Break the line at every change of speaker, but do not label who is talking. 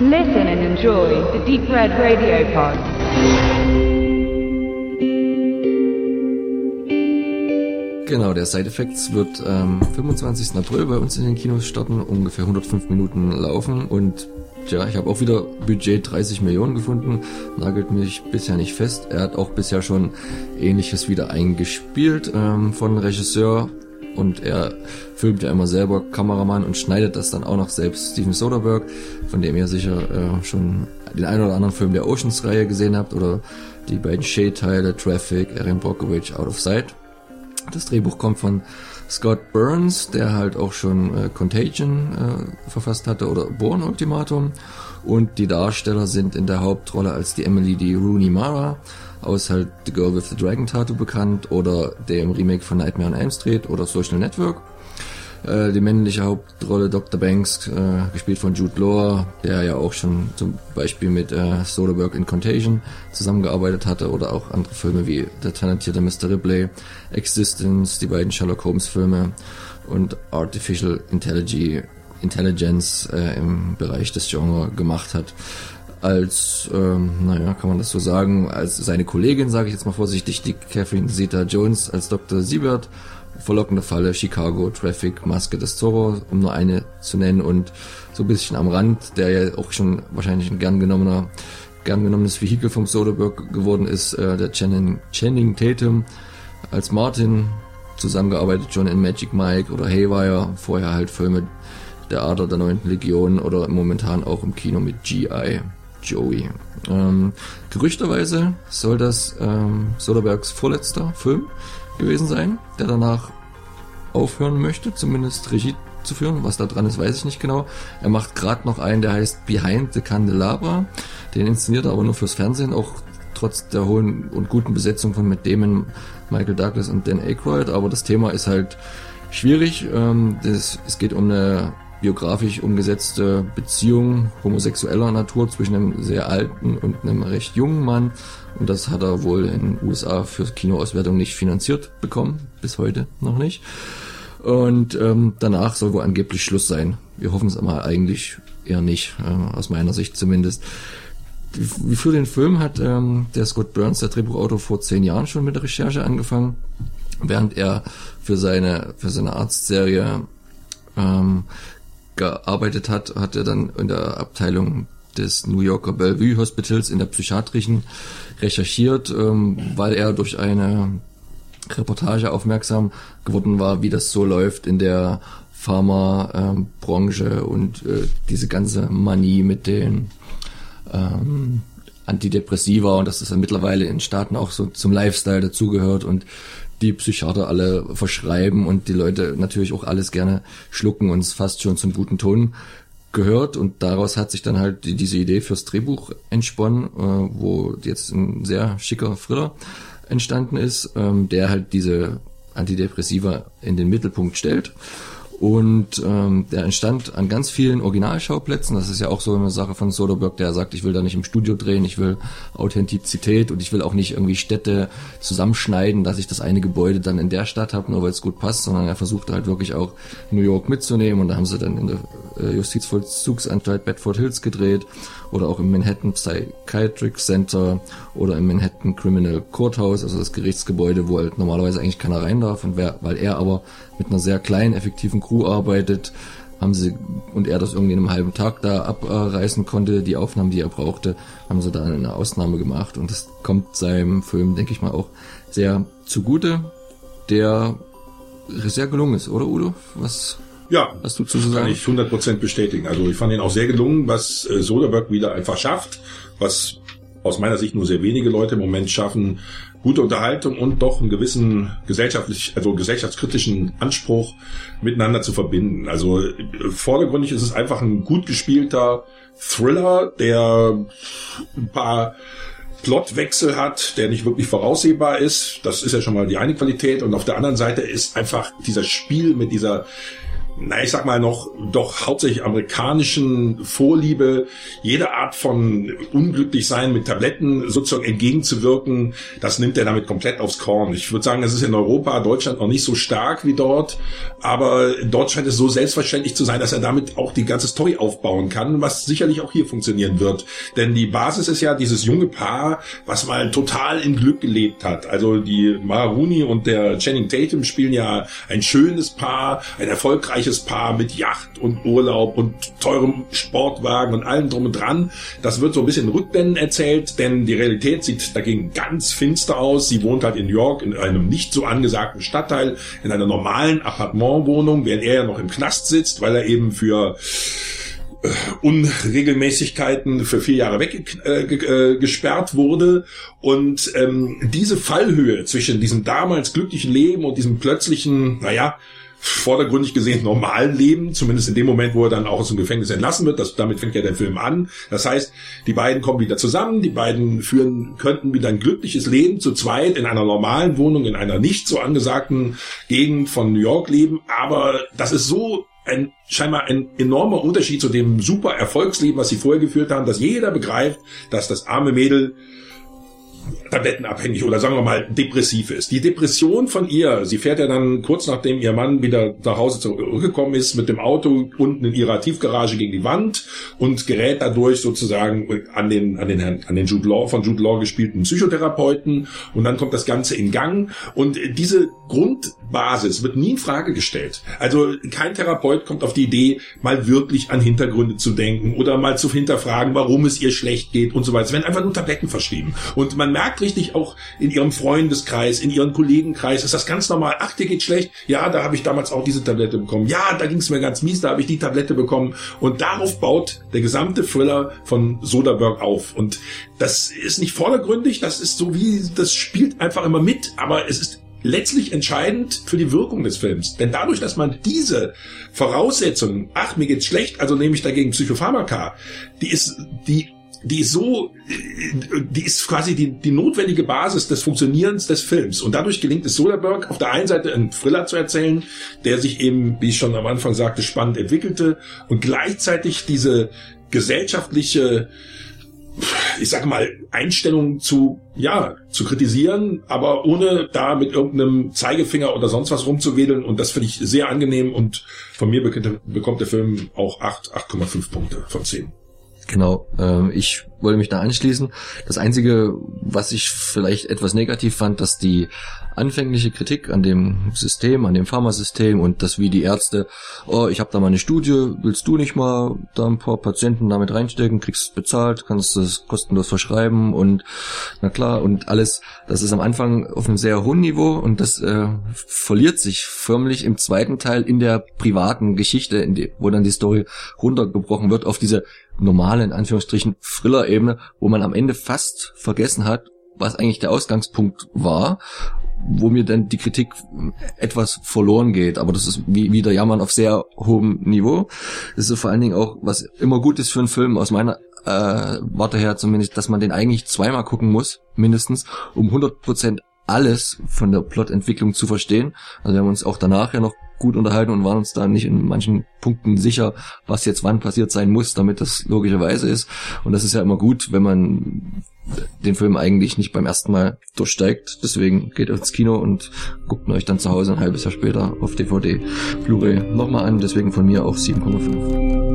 Listen and enjoy the Deep Red Radio Pod.
Genau, der Side Effects wird am 25. April bei uns in den Kinos starten, ungefähr 105 Minuten laufen und ja, ich habe auch wieder Budget 30 Millionen gefunden, nagelt mich bisher nicht fest. Er hat auch bisher schon ähnliches wieder eingespielt ähm, von Regisseur und er filmt ja immer selber Kameramann und schneidet das dann auch noch selbst. Steven Soderbergh, von dem ihr sicher äh, schon den einen oder anderen Film der Oceans-Reihe gesehen habt oder die beiden Shade-Teile Traffic, Erin Brockovich, Out of Sight. Das Drehbuch kommt von Scott Burns, der halt auch schon äh, Contagion äh, verfasst hatte oder Born Ultimatum. Und die Darsteller sind in der Hauptrolle als die Emily die Rooney Mara aus halt The Girl with the Dragon Tattoo bekannt oder dem Remake von Nightmare on Elm Street oder Social Network. Äh, die männliche Hauptrolle Dr. Banks, äh, gespielt von Jude Law, der ja auch schon zum Beispiel mit äh, Soderbergh in Contagion zusammengearbeitet hatte oder auch andere Filme wie Der talentierte Mr. Ripley, Existence, die beiden Sherlock Holmes Filme und Artificial Intelligence, Intelligence äh, im Bereich des Genres gemacht hat als, ähm, naja, kann man das so sagen, als seine Kollegin, sage ich jetzt mal vorsichtig, die Catherine Zeta-Jones als Dr. Siebert verlockende Falle, Chicago, Traffic, Maske des Zorro, um nur eine zu nennen und so ein bisschen am Rand, der ja auch schon wahrscheinlich ein gern genommener, gern genommenes Vehikel vom Soderbergh geworden ist, äh, der Channing, Channing Tatum als Martin, zusammengearbeitet schon in Magic Mike oder Haywire, vorher halt Filme der Ader der 9. Legion oder momentan auch im Kino mit G.I. Joey. Ähm, gerüchterweise soll das ähm, Soderberghs vorletzter Film gewesen sein, der danach aufhören möchte, zumindest Regie zu führen. Was da dran ist, weiß ich nicht genau. Er macht gerade noch einen, der heißt Behind the Candelabra. Den inszeniert er aber nur fürs Fernsehen, auch trotz der hohen und guten Besetzung von Matt Damon, Michael Douglas und Dan Aykroyd. Aber das Thema ist halt schwierig. Ähm, das, es geht um eine biografisch umgesetzte Beziehung homosexueller Natur zwischen einem sehr alten und einem recht jungen Mann. Und das hat er wohl in den USA für Kinoauswertung nicht finanziert bekommen, bis heute noch nicht. Und ähm, danach soll wohl angeblich Schluss sein. Wir hoffen es aber eigentlich eher nicht, äh, aus meiner Sicht zumindest. Wie für den Film hat ähm, der Scott Burns, der Drehbuchautor, vor zehn Jahren schon mit der Recherche angefangen, während er für seine für seine Arztserie ähm, gearbeitet hat, hat er dann in der Abteilung des New Yorker Bellevue Hospitals in der psychiatrischen recherchiert, ähm, weil er durch eine Reportage aufmerksam geworden war, wie das so läuft in der Pharmabranche ähm, und äh, diese ganze Manie mit den ähm, Antidepressiva und dass das dann mittlerweile in Staaten auch so zum Lifestyle dazugehört und die Psychiater alle verschreiben und die Leute natürlich auch alles gerne schlucken und es fast schon zum guten Ton gehört. Und daraus hat sich dann halt die, diese Idee fürs Drehbuch entsponnen, äh, wo jetzt ein sehr schicker Thriller entstanden ist, ähm, der halt diese Antidepressiva in den Mittelpunkt stellt und ähm, der entstand an ganz vielen Originalschauplätzen. Das ist ja auch so eine Sache von Soderbergh, der sagt, ich will da nicht im Studio drehen, ich will Authentizität und ich will auch nicht irgendwie Städte zusammenschneiden, dass ich das eine Gebäude dann in der Stadt habe, nur weil es gut passt, sondern er versucht halt wirklich auch New York mitzunehmen und da haben sie dann in der Justizvollzugsanstalt Bedford Hills gedreht oder auch im Manhattan Psychiatric Center oder im Manhattan Criminal Courthouse, also das Gerichtsgebäude, wo halt normalerweise eigentlich keiner rein darf und wer, weil er aber mit einer sehr kleinen, effektiven Crew arbeitet, haben sie, und er das irgendwie in einem halben Tag da abreißen konnte, die Aufnahmen, die er brauchte, haben sie da eine Ausnahme gemacht und das kommt seinem Film, denke ich mal, auch sehr zugute, der sehr gelungen ist, oder Udo? Was
ja, hast du zu sagen? Kann ich 100% bestätigen. Also ich fand ihn auch sehr gelungen, was äh, Soderbergh wieder einfach schafft, was aus meiner Sicht nur sehr wenige Leute im Moment schaffen, gute Unterhaltung und doch einen gewissen gesellschaftlich, also gesellschaftskritischen Anspruch miteinander zu verbinden. Also vordergründig ist es einfach ein gut gespielter Thriller, der ein paar Plotwechsel hat, der nicht wirklich voraussehbar ist. Das ist ja schon mal die eine Qualität. Und auf der anderen Seite ist einfach dieser Spiel mit dieser na, ich sag mal noch, doch hauptsächlich amerikanischen Vorliebe, jede Art von unglücklich sein mit Tabletten sozusagen entgegenzuwirken, das nimmt er damit komplett aufs Korn. Ich würde sagen, das ist in Europa, Deutschland noch nicht so stark wie dort, aber dort scheint es so selbstverständlich zu sein, dass er damit auch die ganze Story aufbauen kann, was sicherlich auch hier funktionieren wird. Denn die Basis ist ja dieses junge Paar, was mal total in Glück gelebt hat. Also die Maruni und der Channing Tatum spielen ja ein schönes Paar, ein erfolgreiches Paar mit Yacht und Urlaub und teurem Sportwagen und allem drum und dran. Das wird so ein bisschen Rückblenden erzählt, denn die Realität sieht dagegen ganz finster aus. Sie wohnt halt in New York in einem nicht so angesagten Stadtteil, in einer normalen Appartementwohnung, während er ja noch im Knast sitzt, weil er eben für äh, Unregelmäßigkeiten für vier Jahre weggesperrt äh, wurde. Und ähm, diese Fallhöhe zwischen diesem damals glücklichen Leben und diesem plötzlichen, naja, vordergründig gesehen normalen Leben, zumindest in dem Moment, wo er dann auch aus dem Gefängnis entlassen wird. Das, damit fängt ja der Film an. Das heißt, die beiden kommen wieder zusammen, die beiden führen, könnten wieder ein glückliches Leben zu zweit in einer normalen Wohnung, in einer nicht so angesagten Gegend von New York leben. Aber das ist so ein scheinbar ein enormer Unterschied zu dem super Erfolgsleben, was sie vorher geführt haben, dass jeder begreift, dass das arme Mädel tablettenabhängig oder sagen wir mal depressiv ist. Die Depression von ihr, sie fährt ja dann kurz nachdem ihr Mann wieder nach Hause zurückgekommen ist, mit dem Auto unten in ihrer Tiefgarage gegen die Wand und gerät dadurch sozusagen an den, an den, an den Jude Law, von Jude Law gespielten Psychotherapeuten und dann kommt das Ganze in Gang und diese Grundbasis wird nie in Frage gestellt. Also kein Therapeut kommt auf die Idee, mal wirklich an Hintergründe zu denken oder mal zu hinterfragen, warum es ihr schlecht geht und so weiter. Es werden einfach nur Tabletten verschrieben und man merkt richtig auch in ihrem Freundeskreis, in ihrem Kollegenkreis, ist das ganz normal. Ach, dir geht schlecht. Ja, da habe ich damals auch diese Tablette bekommen. Ja, da ging es mir ganz mies, da habe ich die Tablette bekommen. Und darauf baut der gesamte Thriller von Soderbergh auf. Und das ist nicht vordergründig, das ist so wie, das spielt einfach immer mit, aber es ist letztlich entscheidend für die Wirkung des Films. Denn dadurch, dass man diese Voraussetzungen, ach, mir geht's schlecht, also nehme ich dagegen Psychopharmaka, die ist, die die ist so, die ist quasi die, die notwendige Basis des Funktionierens des Films. Und dadurch gelingt es Soderbergh auf der einen Seite einen Thriller zu erzählen, der sich eben, wie ich schon am Anfang sagte, spannend entwickelte und gleichzeitig diese gesellschaftliche, ich sage mal, Einstellung zu, ja, zu kritisieren, aber ohne da mit irgendeinem Zeigefinger oder sonst was rumzuwedeln. Und das finde ich sehr angenehm und von mir bekommt der Film auch 8, 8,5 Punkte von 10.
Genau, ähm, ich wollte mich da anschließen. Das Einzige, was ich vielleicht etwas negativ fand, dass die anfängliche Kritik an dem System, an dem Pharmasystem und das wie die Ärzte, oh, ich habe da mal eine Studie, willst du nicht mal da ein paar Patienten damit reinstecken, kriegst bezahlt, kannst es kostenlos verschreiben und na klar und alles, das ist am Anfang auf einem sehr hohen Niveau und das äh, verliert sich förmlich im zweiten Teil in der privaten Geschichte, die, wo dann die Story runtergebrochen wird auf diese normale, in Anführungsstrichen, Thriller-Ebene, wo man am Ende fast vergessen hat, was eigentlich der Ausgangspunkt war, wo mir dann die Kritik etwas verloren geht. Aber das ist wie, wie der Jammern auf sehr hohem Niveau. Das ist vor allen Dingen auch, was immer gut ist für einen Film, aus meiner äh, Warte her zumindest, dass man den eigentlich zweimal gucken muss, mindestens, um 100% alles von der Plotentwicklung zu verstehen. Also wir haben uns auch danach ja noch gut unterhalten und waren uns da nicht in manchen Punkten sicher, was jetzt wann passiert sein muss, damit das logischerweise ist. Und das ist ja immer gut, wenn man den Film eigentlich nicht beim ersten Mal durchsteigt. Deswegen geht ins Kino und guckt euch dann zu Hause ein halbes Jahr später auf DVD, Blu-ray nochmal an. Deswegen von mir auch 7,5.